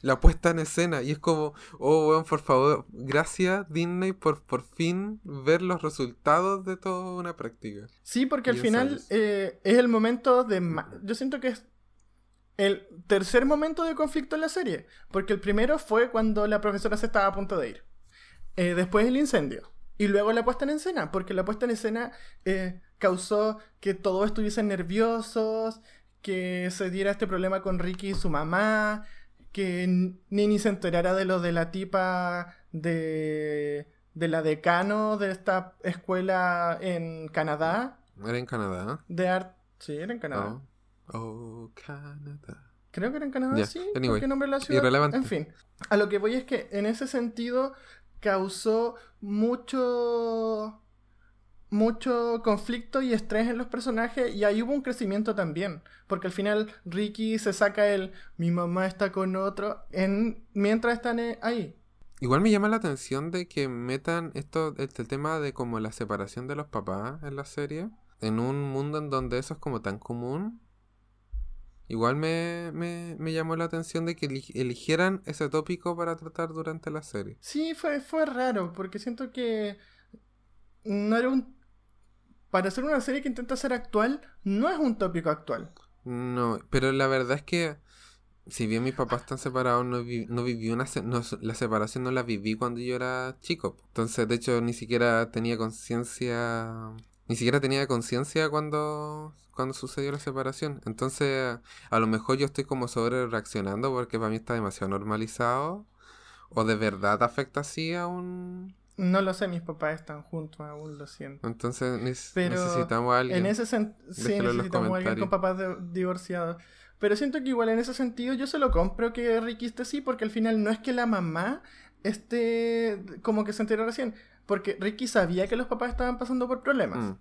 la puesta en escena. Y es como, oh, weón, por favor, gracias Disney por por fin ver los resultados de toda una práctica. Sí, porque al final eh, es el momento de... Yo siento que es el tercer momento de conflicto en la serie. Porque el primero fue cuando la profesora se estaba a punto de ir. Eh, después el incendio. Y luego la puesta en escena. Porque la puesta en escena eh, causó que todos estuviesen nerviosos. Que se diera este problema con Ricky y su mamá. Que Nini se enterara de lo de la tipa de... De la decano de esta escuela en Canadá. Era en Canadá. De arte. Sí, era en Canadá. Oh, oh, Canadá. Creo que era en Canadá, sí. anyway, ¿Por qué nombre de la ciudad? irrelevante. En fin. A lo que voy es que en ese sentido causó mucho. mucho conflicto y estrés en los personajes. Y ahí hubo un crecimiento también. Porque al final Ricky se saca el. Mi mamá está con otro. En, mientras están eh, ahí. Igual me llama la atención de que metan esto, este tema de como la separación de los papás en la serie, en un mundo en donde eso es como tan común. Igual me, me, me llamó la atención de que eli- eligieran ese tópico para tratar durante la serie. Sí, fue, fue raro. Porque siento que. No era un. Para hacer una serie que intenta ser actual, no es un tópico actual. No, pero la verdad es que si bien mis papás están separados, no, vi- no viví una se- no, la separación no la viví cuando yo era chico. Entonces, de hecho, ni siquiera tenía conciencia, ni siquiera tenía conciencia cuando, cuando sucedió la separación. Entonces, a lo mejor yo estoy como sobre reaccionando porque para mí está demasiado normalizado. O de verdad afecta así a un... No lo sé, mis papás están juntos aún, lo siento. Entonces Pero necesitamos a alguien. En ese sentido, sí, necesitamos a alguien con papás divorciados. Pero siento que igual en ese sentido yo se lo compro que Ricky esté sí, porque al final no es que la mamá esté como que se enteró recién. Porque Ricky sabía que los papás estaban pasando por problemas. Mm,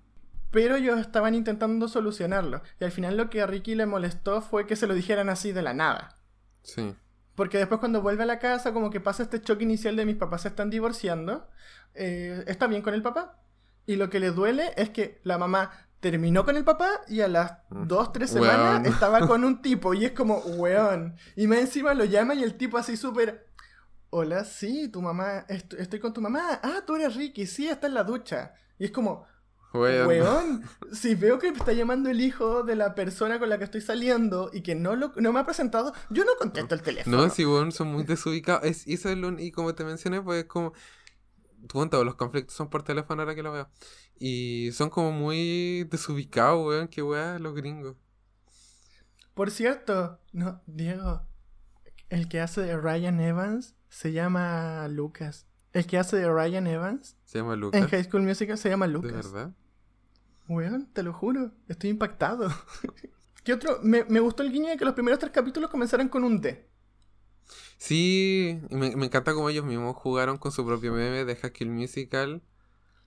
Pero ellos estaban intentando solucionarlo. Y al final lo que a Ricky le molestó fue que se lo dijeran así de la nada. sí. Porque después cuando vuelve a la casa, como que pasa este choque inicial de mis papás se están divorciando, eh, está bien con el papá. Y lo que le duele es que la mamá terminó con el papá y a las Mm. dos, tres semanas Weón. estaba con un tipo y es como, weón. Y más encima lo llama y el tipo así súper... Hola, sí, tu mamá, est- estoy con tu mamá. Ah, tú eres Ricky, sí, está en la ducha. Y es como, Weón. Weón, si veo que está llamando el hijo de la persona con la que estoy saliendo y que no, lo, no me ha presentado, yo no contesto el teléfono. No, sí, weón, son muy desubicados. Es, y eso es lo- y como te mencioné, pues es como. Los conflictos son por teléfono ahora que lo veo. Y son como muy desubicados, weón. Qué weá, los gringos. Por cierto, no, Diego, el que hace de Ryan Evans se llama Lucas. El que hace de Ryan Evans Se llama en Lucas. High School Musical se llama ¿De Lucas. verdad? Weón, te lo juro, estoy impactado. ¿Qué otro? Me, me gustó el guiño de que los primeros tres capítulos comenzaran con un D. Sí, me, me encanta cómo ellos mismos jugaron con su propio meme de High School Musical.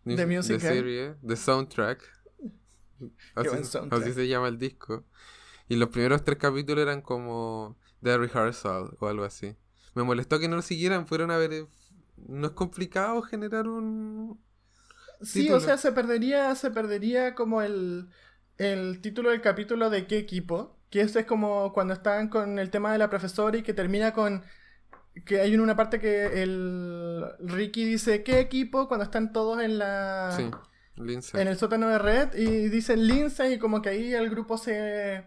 The Musical. De serie, de soundtrack. Así, buen soundtrack. así se llama el disco. Y los primeros tres capítulos eran como The Rehearsal o algo así. Me molestó que no lo siguieran, fueron a ver... eh, No es complicado generar un... Sí, Título. o sea, se perdería, se perdería como el, el título del capítulo de qué equipo. Que ese es como cuando están con el tema de la profesora y que termina con que hay una parte que el Ricky dice qué equipo cuando están todos en la Sí, en el sótano de red y dicen Lindsay y como que ahí el grupo se,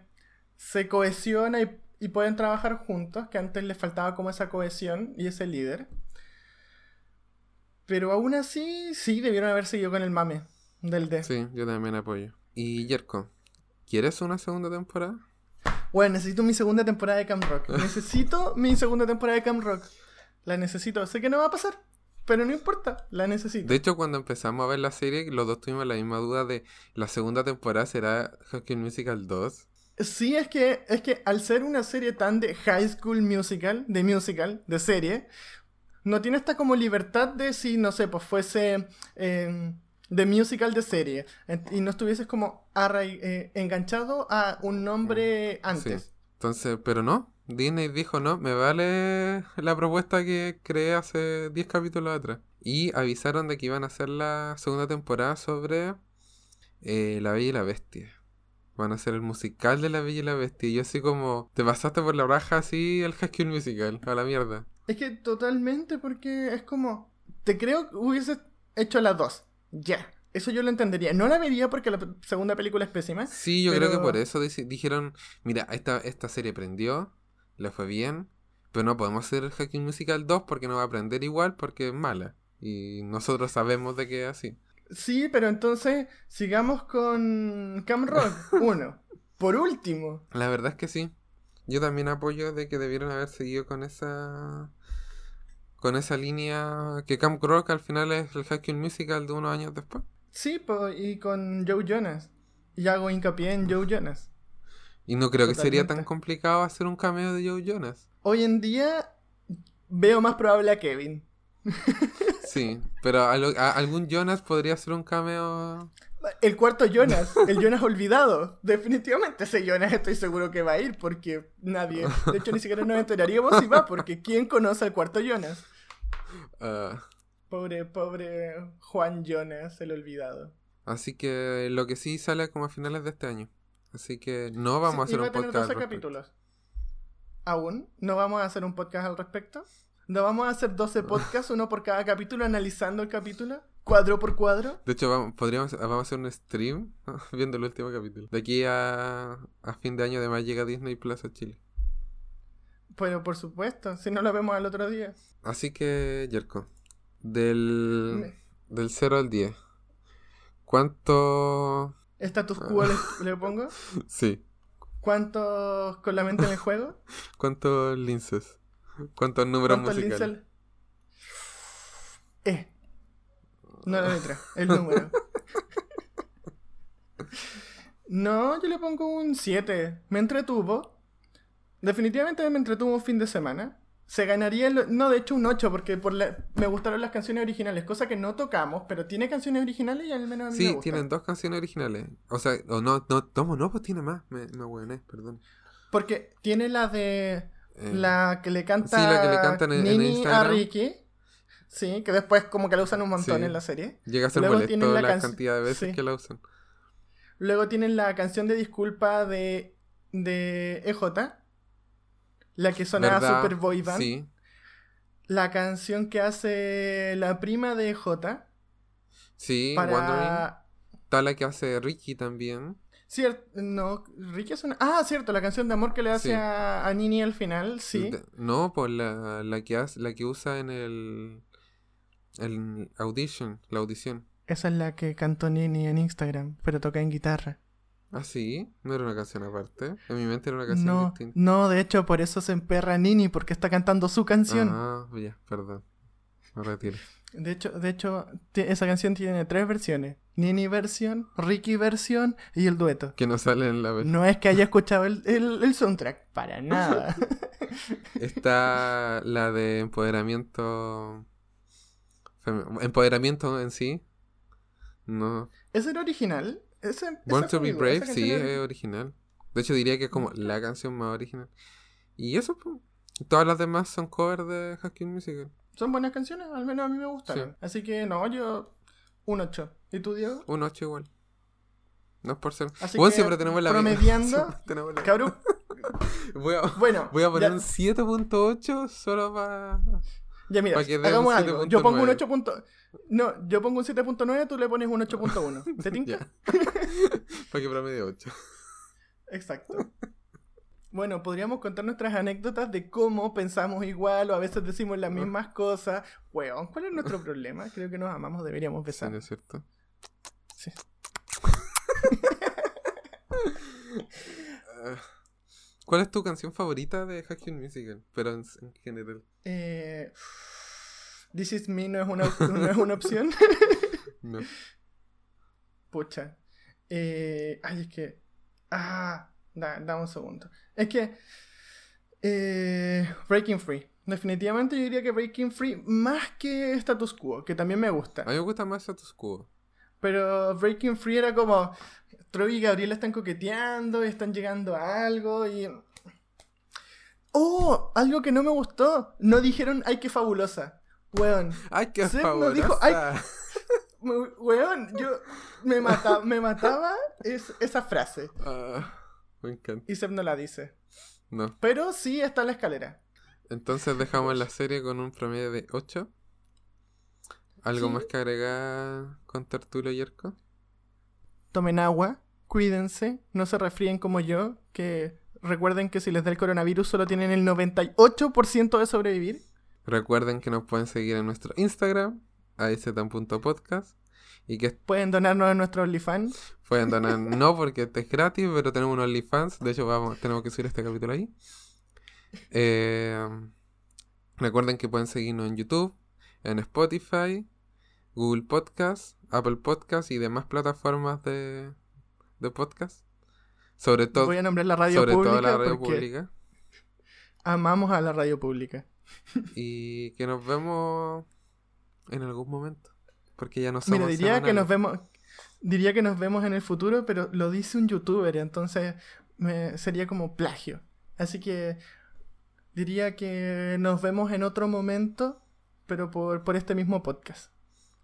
se cohesiona y, y pueden trabajar juntos, que antes les faltaba como esa cohesión y ese líder. Pero aún así, sí, debieron haber seguido con el mame del D. Sí, yo también apoyo. Y Jerko, ¿quieres una segunda temporada? Bueno, necesito mi segunda temporada de Camp Rock. Necesito mi segunda temporada de Camp Rock. La necesito. Sé que no va a pasar, pero no importa, la necesito. De hecho, cuando empezamos a ver la serie, los dos tuvimos la misma duda de la segunda temporada será School Musical 2. Sí, es que, es que al ser una serie tan de High School Musical, de musical, de serie, no tiene esta como libertad de si, no sé, pues fuese eh, de musical de serie y no estuvieses como eh, enganchado a un nombre antes. Sí. Entonces, pero no, Disney dijo no, me vale la propuesta que creé hace 10 capítulos atrás. Y avisaron de que iban a hacer la segunda temporada sobre eh, La Bella y la Bestia. Van a hacer el musical de La Bella y la Bestia. Y yo así como, te pasaste por la raja así el High School Musical, a la mierda. Es que totalmente, porque es como. Te creo que hubieses hecho las dos. Ya. Eso yo lo entendería. No la vería porque la segunda película es pésima. Sí, yo creo que por eso dijeron, mira, esta, esta serie prendió, le fue bien, pero no podemos hacer el Hacking Musical 2 porque no va a aprender igual porque es mala. Y nosotros sabemos de que es así. Sí, pero entonces sigamos con Cam Rock 1. Por último. La verdad es que sí. Yo también apoyo de que debieron haber seguido con esa con esa línea que Camp Rock al final es el Hacking Musical de unos años después. Sí, po, y con Joe Jonas. Y hago hincapié en Joe Jonas. Y no creo que sería tan complicado hacer un cameo de Joe Jonas. Hoy en día veo más probable a Kevin. Sí, pero a lo- a- algún Jonas podría hacer un cameo El cuarto Jonas, el Jonas olvidado. Definitivamente ese Jonas estoy seguro que va a ir porque nadie, de hecho ni siquiera nos enteraríamos si va porque ¿quién conoce al cuarto Jonas? ah, Pobre, pobre Juan Jonas, el olvidado. Así que lo que sí sale como a finales de este año. Así que no vamos a hacer un a tener podcast. 12 al respecto. capítulos. ¿Aún? ¿No vamos a hacer un podcast al respecto? ¿No vamos a hacer 12 podcasts, uno por cada capítulo, analizando el capítulo? ¿Cuadro por cuadro? De hecho, vamos, podríamos, vamos a hacer un stream viendo el último capítulo. De aquí a, a fin de año además llega Disney Plus a Chile. Pero por supuesto, si no lo vemos al otro día. Así que, Jerko, del, del 0 al 10, ¿cuánto... ¿Status quo le, le pongo? Sí, ¿Cuántos con la mente en el juego? ¿cuántos linces? ¿Cuántos números ¿Cuántos musicales? Eh. No la letra, el número. No, yo le pongo un 7. Me entretuvo. Definitivamente me entretuvo un fin de semana. Se ganaría, el- no, de hecho un 8, porque por la- me gustaron las canciones originales, cosa que no tocamos, pero tiene canciones originales y al menos a mí me Sí, gustan. tienen dos canciones originales. O sea, o no, no, tomo, no, pues tiene más. Me, me ahueoné, perdón. Porque tiene la de... Eh, La que le canta, Sí, la que le cantan en- en Nini a. Ricky. Sí, que después como que la usan un montón Sí. en la serie. Llega a ser luego molesto tienen la, cantidad de veces sí. que la usan. Luego tienen la canción de disculpa de, de EJ. La que sonaba ¿Verdad? Super Boy Band. Sí, La canción que hace la prima de EJ. sí, Wondering. Para... Está la que hace Ricky también. Cierto, no, Ricky es una... Ah, cierto, la canción de amor que le hace Sí. a, a Nini al final, sí. No, pues la, la que hace, la que usa en el, el audition, la audición. Esa es la que cantó Nini en Instagram, pero toca en guitarra. Ah, sí, no era una canción aparte. En mi mente era una canción No, distinta. no, de hecho por eso se emperra Nini, porque está cantando su canción. Ah, ya, perdón. Me retiro. De hecho, de hecho, esa canción tiene tres versiones. Nini versión, Ricky versión y el dueto. Que no sale en la versión. No es que haya escuchado el, el- el soundtrack, para nada. Está la de empoderamiento. Empoderamiento en sí. No. ¿Ese era original? Ese, Born to be Brave, sí, es original. De hecho, diría que es como la canción más original. Y eso, pues. Todas las demás son covers de Husky Musical. Son buenas canciones, al menos a mí me gustaron. Sí. Así que no, yo un 8. ¿Y tú, Diego? Un 8 igual. No es por ser. Así bueno, que, siempre tenemos la promediando, tenemos la- Cabrón, Voy a, bueno, voy a poner ya, un 7.8 solo para. ya mira, hagamos algo. Yo pongo un 7.9. 8. punto- No, yo pongo un 7.9, tú le pones un 8.1. ¿Te tinca? Para que promedie 8. Exacto. Bueno, podríamos contar nuestras anécdotas de cómo pensamos igual o a veces decimos las mismas cosas. Weón, ¿cuál es nuestro problema? Creo que nos amamos, deberíamos ¿No besar. es cierto? Sí. Ah, ¿Cuál es tu canción favorita de Husky Musical? Pero en, en general. Eh, This is me no es una, no es una opción. No. Pucha. Eh, ay, es que. Ah, da, da un segundo. Es que. eh, Breaking Free. Definitivamente yo diría que Breaking Free más que Status Quo, que también me gusta. A mí me gusta más Status Quo. Pero Breaking Free era como. Troy y Gabriela están coqueteando y están llegando a algo y. ¡Oh! Algo que no me gustó. No dijeron, ¡ay, qué fabulosa! Weón. ¡Ay, qué Seth no fabulosa! dijo, "Ay". Weón, yo. Me, mata, me mataba es, esa frase. Ah, me encanta. Y Seb no la dice. No. Pero sí está en la escalera. Entonces dejamos la serie con un promedio de 8. ¿Algo Sí. más que agregar con Tertulio y Yerko? Tomen agua, cuídense, no se resfríen como yo, que recuerden que si les da el coronavirus solo tienen el 98% de sobrevivir. Recuerden que nos pueden seguir en nuestro Instagram, aiztan.podcast. Y que Pueden donarnos en nuestro OnlyFans. Pueden donar, no porque este es gratis, pero tenemos un OnlyFans. De hecho, vamos, tenemos que subir este capítulo ahí. Eh, recuerden que pueden seguirnos en YouTube, en Spotify, Google Podcast, Apple Podcast y demás plataformas de, de podcast. Sobre todo, Voy a nombrar la radio sobre pública todo la radio pública. amamos a la radio pública. Y que nos vemos en algún momento. Porque ya no somos Mira, diría que nos vemos diría que nos vemos en el futuro, pero lo dice un youtuber, entonces me- sería como plagio. Así que diría que nos vemos en otro momento, pero por, por este mismo podcast.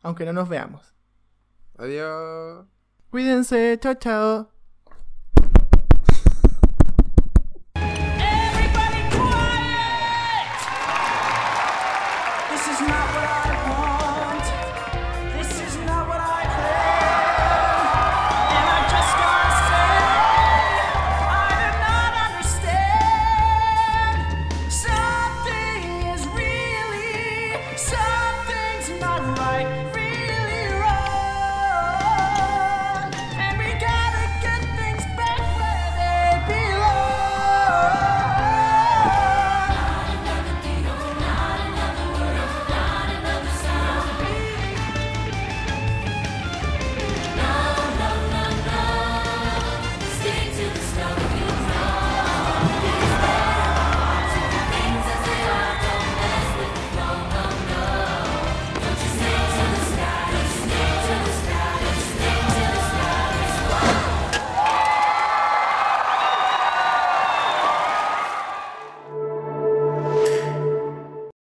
Aunque no nos veamos. Adiós. Cuídense, chao chao.